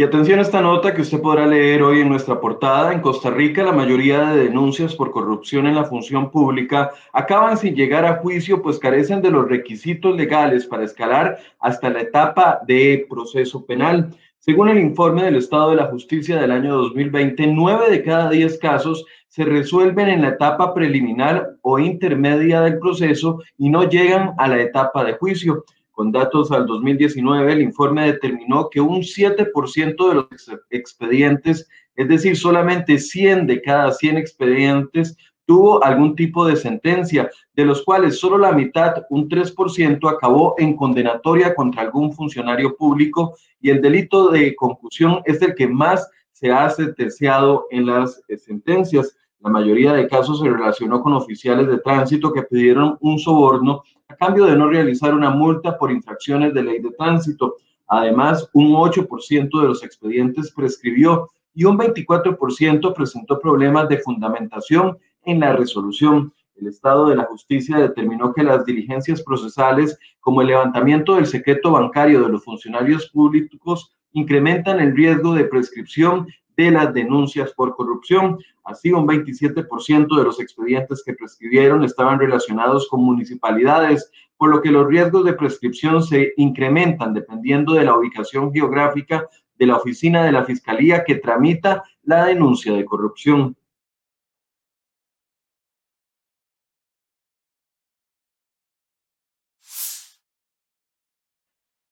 Y atención a esta nota que usted podrá leer hoy en nuestra portada. En Costa Rica, la mayoría de denuncias por corrupción en la función pública acaban sin llegar a juicio, pues carecen de los requisitos legales para escalar hasta la etapa de proceso penal. Según el informe del Estado de la Justicia del año 2020, nueve de cada diez casos se resuelven en la etapa preliminar o intermedia del proceso y no llegan a la etapa de juicio. Con datos al 2019, el informe determinó que un 7% de los expedientes, es decir, solamente 100 de cada 100 expedientes, tuvo algún tipo de sentencia, de los cuales solo la mitad, un 3%, acabó en condenatoria contra algún funcionario público y el delito de concusión es el que más se ha sentenciado en las eh, sentencias. La mayoría de casos se relacionó con oficiales de tránsito que pidieron un soborno a cambio de no realizar una multa por infracciones de ley de tránsito. Además, un 8% de los expedientes prescribió y un 24% presentó problemas de fundamentación en la resolución. El Estado de la Justicia determinó que las diligencias procesales, como el levantamiento del secreto bancario de los funcionarios públicos, incrementan el riesgo de prescripción de las denuncias por corrupción. Así, un 27% de los expedientes que prescribieron estaban relacionados con municipalidades, por lo que los riesgos de prescripción se incrementan dependiendo de la ubicación geográfica de la oficina de la Fiscalía que tramita la denuncia de corrupción.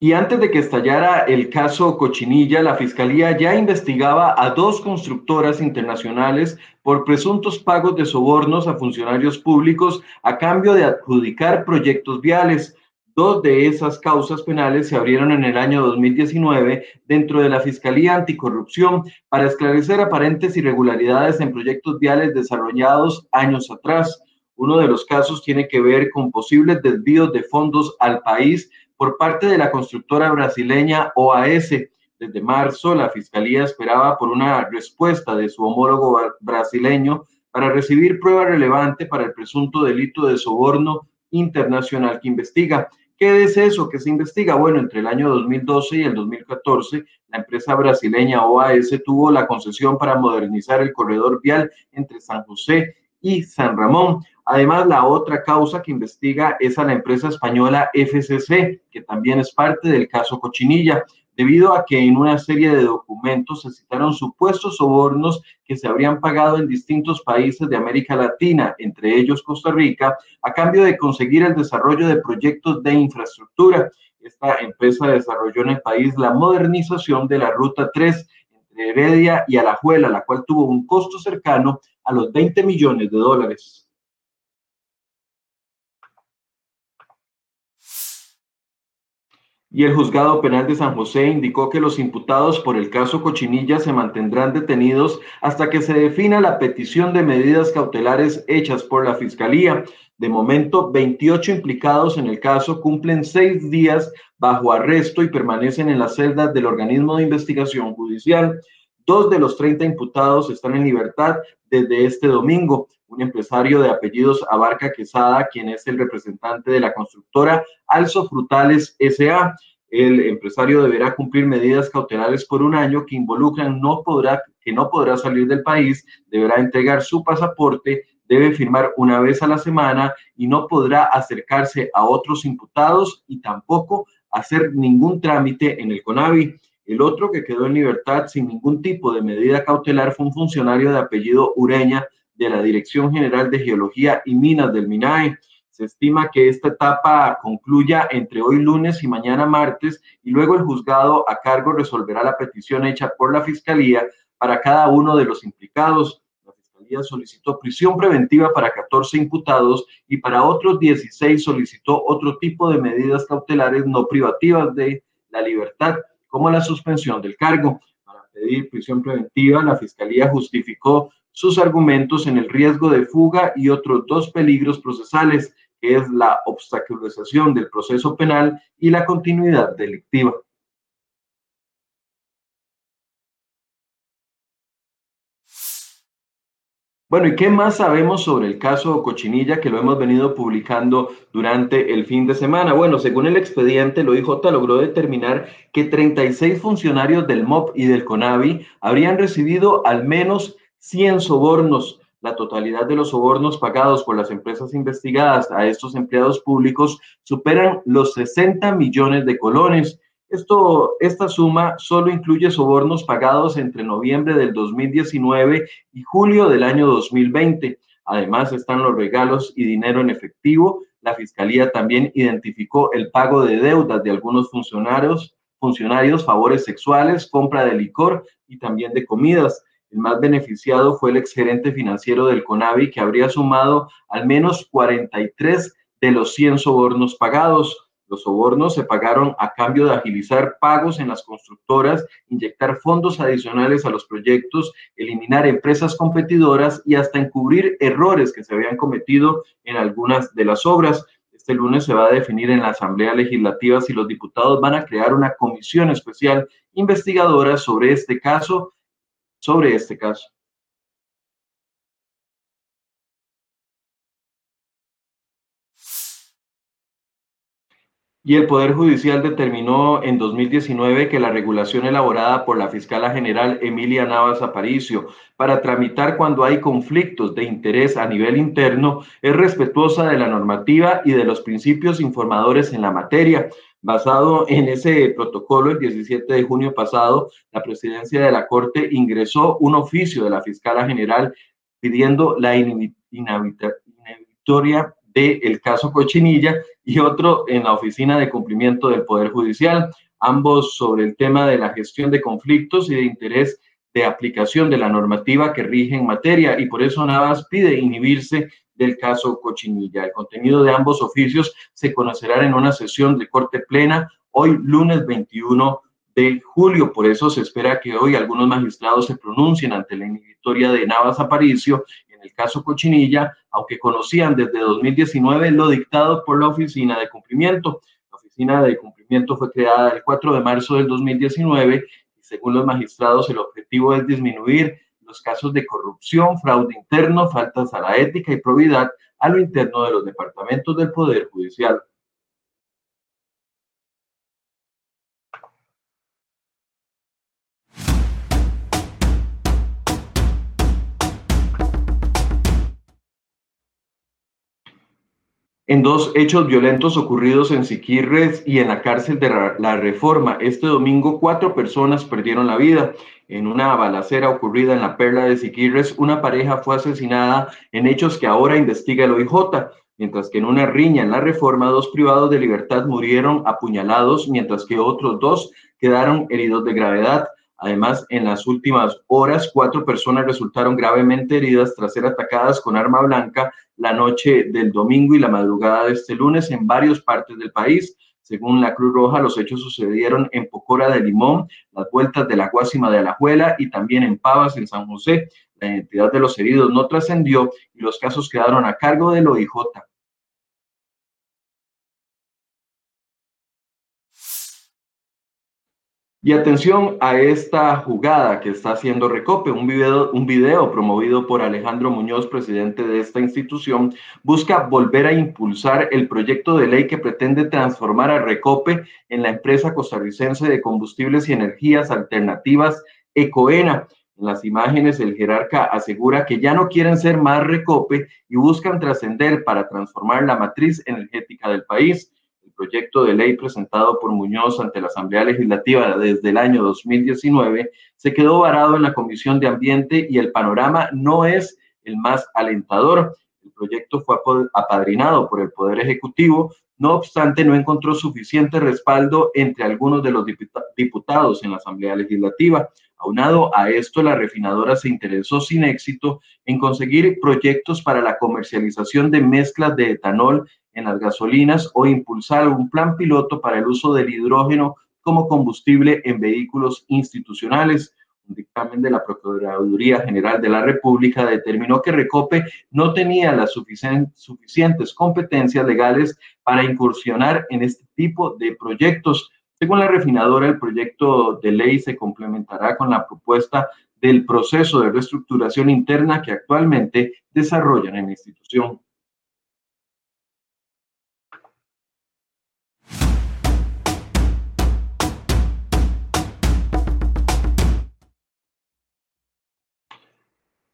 Y antes de que estallara el caso Cochinilla, la Fiscalía ya investigaba a dos constructoras internacionales por presuntos pagos de sobornos a funcionarios públicos a cambio de adjudicar proyectos viales. Dos de esas causas penales se abrieron en el año 2019 dentro de la Fiscalía Anticorrupción para esclarecer aparentes irregularidades en proyectos viales desarrollados años atrás. Uno de los casos tiene que ver con posibles desvíos de fondos al país por parte de la constructora brasileña OAS. Desde marzo, la Fiscalía esperaba por una respuesta de su homólogo brasileño para recibir prueba relevante para el presunto delito de soborno internacional que investiga. ¿Qué es eso que se investiga? Bueno, entre el año 2012 y el 2014, la empresa brasileña OAS tuvo la concesión para modernizar el corredor vial entre San José y San Ramón. Además, la otra causa que investiga es a la empresa española FCC, que también es parte del caso Cochinilla, debido a que en una serie de documentos se citaron supuestos sobornos que se habrían pagado en distintos países de América Latina, entre ellos Costa Rica, a cambio de conseguir el desarrollo de proyectos de infraestructura. Esta empresa desarrolló en el país la modernización de la Ruta 3 entre Heredia y Alajuela, la cual tuvo un costo cercano a los 20 millones de dólares. Y el juzgado penal de San José indicó que los imputados por el caso Cochinilla se mantendrán detenidos hasta que se defina la petición de medidas cautelares hechas por la Fiscalía. De momento, 28 implicados en el caso cumplen seis días bajo arresto y permanecen en las celdas del organismo de investigación judicial. Dos de los 30 imputados están en libertad desde este domingo. Un empresario de apellidos Abarca Quesada, quien es el representante de la constructora Alzo Frutales SA. El empresario deberá cumplir medidas cautelares por un año que involucran no podrá, que no podrá salir del país, deberá entregar su pasaporte, debe firmar una vez a la semana y no podrá acercarse a otros imputados y tampoco hacer ningún trámite en el CONAVI. El otro que quedó en libertad sin ningún tipo de medida cautelar fue un funcionario de apellido Ureña de la Dirección General de Geología y Minas del MINAE. Se estima que esta etapa concluya entre hoy lunes y mañana martes y luego el juzgado a cargo resolverá la petición hecha por la Fiscalía para cada uno de los implicados. La Fiscalía solicitó prisión preventiva para 14 imputados y para otros 16 solicitó otro tipo de medidas cautelares no privativas de la libertad como la suspensión del cargo. Para pedir prisión preventiva, la Fiscalía justificó sus argumentos en el riesgo de fuga y otros dos peligros procesales, que es la obstaculización del proceso penal y la continuidad delictiva. Bueno, ¿y qué más sabemos sobre el caso Cochinilla que lo hemos venido publicando durante el fin de semana? Bueno, según el expediente, lo IJ logró determinar que 36 funcionarios del MOP y del CONAVI habrían recibido al menos 100 sobornos. La totalidad de los sobornos pagados por las empresas investigadas a estos empleados públicos superan los 60 millones de colones. Esto, esta suma solo incluye sobornos pagados entre noviembre del 2019 y julio del año 2020. Además están los regalos y dinero en efectivo. La Fiscalía también identificó el pago de deudas de algunos funcionarios, funcionarios, favores sexuales, compra de licor y también de comidas. El más beneficiado fue el exgerente financiero del CONAVI, que habría sumado al menos 43 de los 100 sobornos pagados. Los sobornos se pagaron a cambio de agilizar pagos en las constructoras, inyectar fondos adicionales a los proyectos, eliminar empresas competidoras y hasta encubrir errores que se habían cometido en algunas de las obras. Este lunes se va a definir en la Asamblea Legislativa si los diputados van a crear una comisión especial investigadora sobre este caso, sobre este caso. Y el Poder Judicial determinó en 2019 que la regulación elaborada por la fiscala general Emilia Navas Aparicio para tramitar cuando hay conflictos de interés a nivel interno es respetuosa de la normativa y de los principios informadores en la materia. Basado en ese protocolo, el 17 de junio pasado, la presidencia de la Corte ingresó un oficio de la fiscala general pidiendo la inhibitoria del caso Cochinilla y otro en la Oficina de Cumplimiento del Poder Judicial, ambos sobre el tema de la gestión de conflictos y de interés de aplicación de la normativa que rige en materia y por eso Navas pide inhibirse del caso Cochinilla. El contenido de ambos oficios se conocerá en una sesión de corte plena hoy lunes 21 de julio. Por eso se espera que hoy algunos magistrados se pronuncien ante la inhibitoria de Navas Aparicio en el caso Cochinilla, aunque conocían desde 2019 lo dictado por la Oficina de Cumplimiento. La Oficina de Cumplimiento fue creada el 4 de marzo del 2019 y según los magistrados el objetivo es disminuir los casos de corrupción, fraude interno, faltas a la ética y probidad a lo interno de los departamentos del Poder Judicial. En dos hechos violentos ocurridos en Siquirres y en la cárcel de la Reforma. Este domingo, cuatro personas perdieron la vida. En una balacera ocurrida en la Perla de Siquirres, una pareja fue asesinada en hechos que ahora investiga el OIJ, mientras que en una riña en la Reforma, dos privados de libertad murieron apuñalados, mientras que otros dos quedaron heridos de gravedad. Además, en las últimas horas, cuatro personas resultaron gravemente heridas tras ser atacadas con arma blanca la noche del domingo y la madrugada de este lunes en varias partes del país. Según la Cruz Roja, los hechos sucedieron en Pocora de Limón, las vueltas de la Guásima de Alajuela y también en Pavas, en San José. La identidad de los heridos no trascendió y los casos quedaron a cargo del OIJ. Y atención a esta jugada que está haciendo Recope, un video, video promovido por Alejandro Muñoz, presidente de esta institución, busca volver a impulsar el proyecto de ley que pretende transformar a Recope en la empresa costarricense de combustibles y energías alternativas Ecoena. En las imágenes, el jerarca asegura que ya no quieren ser más Recope y buscan trascender para transformar la matriz energética del país proyecto de ley presentado por Muñoz ante la Asamblea Legislativa desde el año 2019 se quedó varado en la Comisión de Ambiente y el panorama no es el más alentador. El proyecto fue apadrinado por el Poder Ejecutivo, no obstante no encontró suficiente respaldo entre algunos de los diputados en la Asamblea Legislativa. Aunado a esto, la refinadora se interesó sin éxito en conseguir proyectos para la comercialización de mezclas de etanol en las gasolinas o impulsar un plan piloto para el uso del hidrógeno como combustible en vehículos institucionales. Un dictamen de la Procuraduría General de la República determinó que Recope no tenía las suficientes competencias legales para incursionar en este tipo de proyectos. Según la refinadora, el proyecto de ley se complementará con la propuesta del proceso de reestructuración interna que actualmente desarrollan en la institución.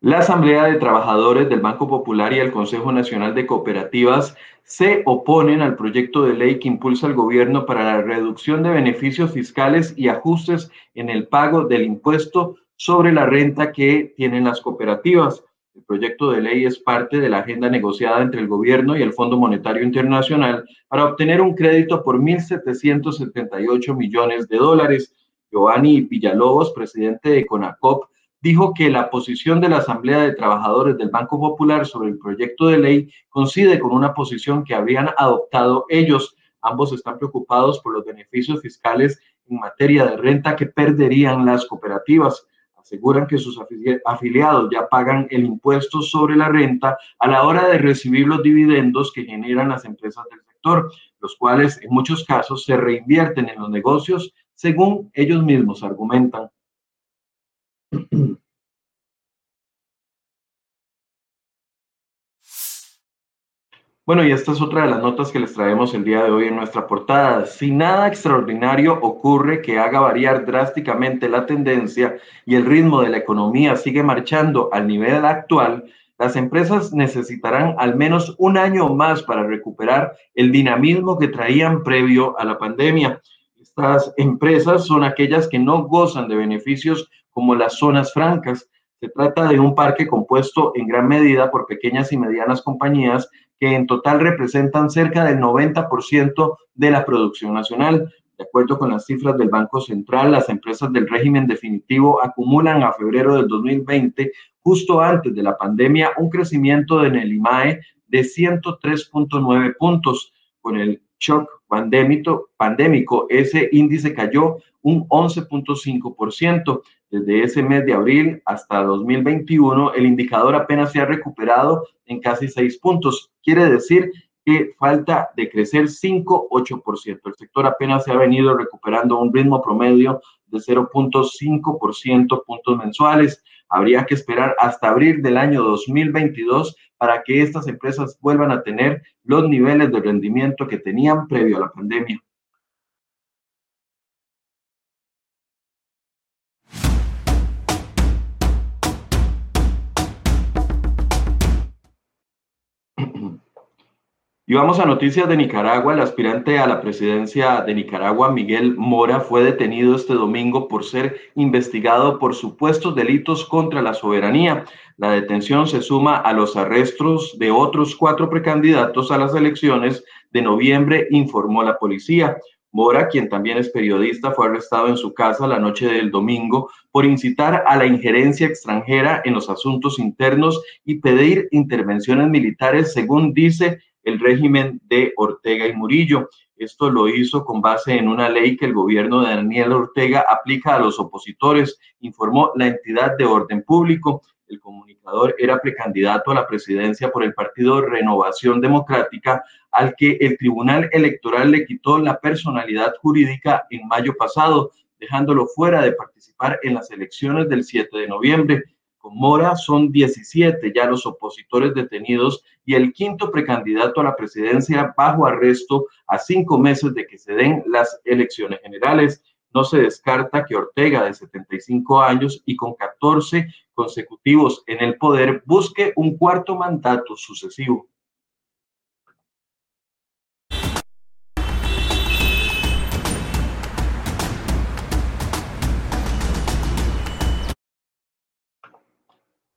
La Asamblea de Trabajadores del Banco Popular y el Consejo Nacional de Cooperativas se oponen al proyecto de ley que impulsa el gobierno para la reducción de beneficios fiscales y ajustes en el pago del impuesto sobre la renta que tienen las cooperativas. El proyecto de ley es parte de la agenda negociada entre el gobierno y el Fondo Monetario Internacional para obtener un crédito por 1.778 millones de dólares. Giovanni Villalobos, presidente de CONACOP, dijo que la posición de la Asamblea de Trabajadores del Banco Popular sobre el proyecto de ley coincide con una posición que habrían adoptado ellos. Ambos están preocupados por los beneficios fiscales en materia de renta que perderían las cooperativas. Aseguran que sus afiliados ya pagan el impuesto sobre la renta a la hora de recibir los dividendos que generan las empresas del sector, los cuales en muchos casos se reinvierten en los negocios, según ellos mismos argumentan. Bueno, y esta es otra de las notas que les traemos el día de hoy en nuestra portada. Si nada extraordinario ocurre que haga variar drásticamente la tendencia y el ritmo de la economía sigue marchando al nivel actual, las empresas necesitarán al menos un año más para recuperar el dinamismo que traían previo a la pandemia. Estas empresas son aquellas que no gozan de beneficios como las zonas francas. Se trata de un parque compuesto en gran medida por pequeñas y medianas compañías que en total representan cerca del 90% de la producción nacional. De acuerdo con las cifras del Banco Central, las empresas del régimen definitivo acumulan a febrero del 2020, justo antes de la pandemia, un crecimiento en el IMAE de 103.9 puntos. Con el shock pandémico, ese índice cayó un 11.5%. Desde ese mes de abril hasta 2021, el indicador apenas se ha recuperado en casi 6 puntos. Quiere decir que falta de crecer 5-8%. El sector apenas se ha venido recuperando un ritmo promedio de 0.5% puntos mensuales. Habría que esperar hasta abril del año 2022 para que estas empresas vuelvan a tener los niveles de rendimiento que tenían previo a la pandemia. Y vamos a noticias de Nicaragua. El aspirante a la presidencia de Nicaragua, Miguel Mora, fue detenido este domingo por ser investigado por supuestos delitos contra la soberanía. La detención se suma a los arrestos de otros cuatro precandidatos a las elecciones de noviembre, informó la policía. Mora, quien también es periodista, fue arrestado en su casa la noche del domingo por incitar a la injerencia extranjera en los asuntos internos y pedir intervenciones militares, según dice el régimen de Ortega y Murillo. Esto lo hizo con base en una ley que el gobierno de Daniel Ortega aplica a los opositores, informó la entidad de orden público. El comunicador era precandidato a la presidencia por el partido Renovación Democrática, al que el Tribunal Electoral le quitó la personalidad jurídica en mayo pasado, dejándolo fuera de participar en las elecciones del 7 de noviembre. Mora son 17 ya los opositores detenidos y el quinto precandidato a la presidencia bajo arresto a cinco meses de que se den las elecciones generales. No se descarta que Ortega, de 75 años y con 14 consecutivos en el poder, busque un cuarto mandato sucesivo.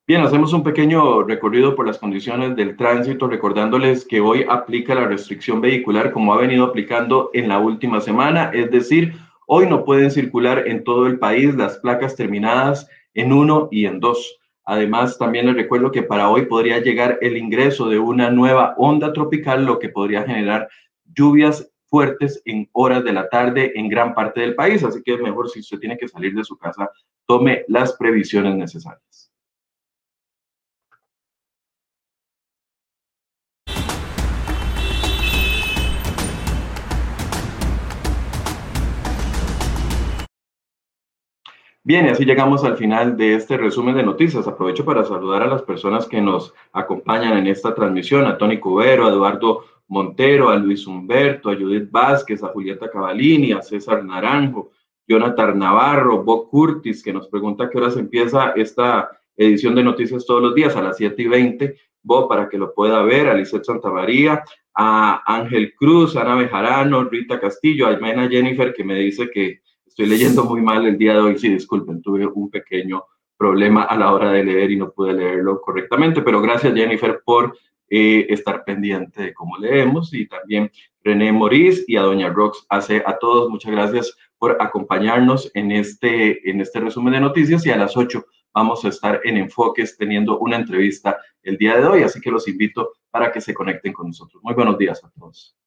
Bien, hacemos un pequeño recorrido por las condiciones del tránsito, recordándoles que hoy aplica la restricción vehicular como ha venido aplicando en la última semana, es decir, hoy no pueden circular en todo el país las placas terminadas en 1 y en 2. Además, también les recuerdo que para hoy podría llegar el ingreso de una nueva onda tropical, lo que podría generar lluvias fuertes en horas de la tarde en gran parte del país. Así que es mejor si usted tiene que salir de su casa tome las previsiones necesarias. Bien, y así llegamos al final de este resumen de noticias. Aprovecho para saludar a las personas que nos acompañan en esta transmisión, a Tony Cubero, a Eduardo Montero, a Luis Humberto, a Judith Vázquez, a Julieta Cavalini, a César Naranjo, Jonathan Navarro, Bob Curtis, que nos pregunta qué horas empieza esta edición de noticias todos los días, a las 7 y 20. Bob, para que lo pueda ver, a Santa Santamaría, a Ángel Cruz, a Ana Bejarano, Rita Castillo, a Jennifer, que me dice que Estoy leyendo muy mal el día de hoy, sí, disculpen, tuve un pequeño problema a la hora de leer y no pude leerlo correctamente, pero gracias Jennifer por eh, estar pendiente de cómo leemos y también René Morís y a Doña Rox hace a todos muchas gracias por acompañarnos en este, en este resumen de noticias y a las 8 vamos a estar en Enfoques teniendo una entrevista el día de hoy, así que los invito para que se conecten con nosotros. Muy buenos días a todos.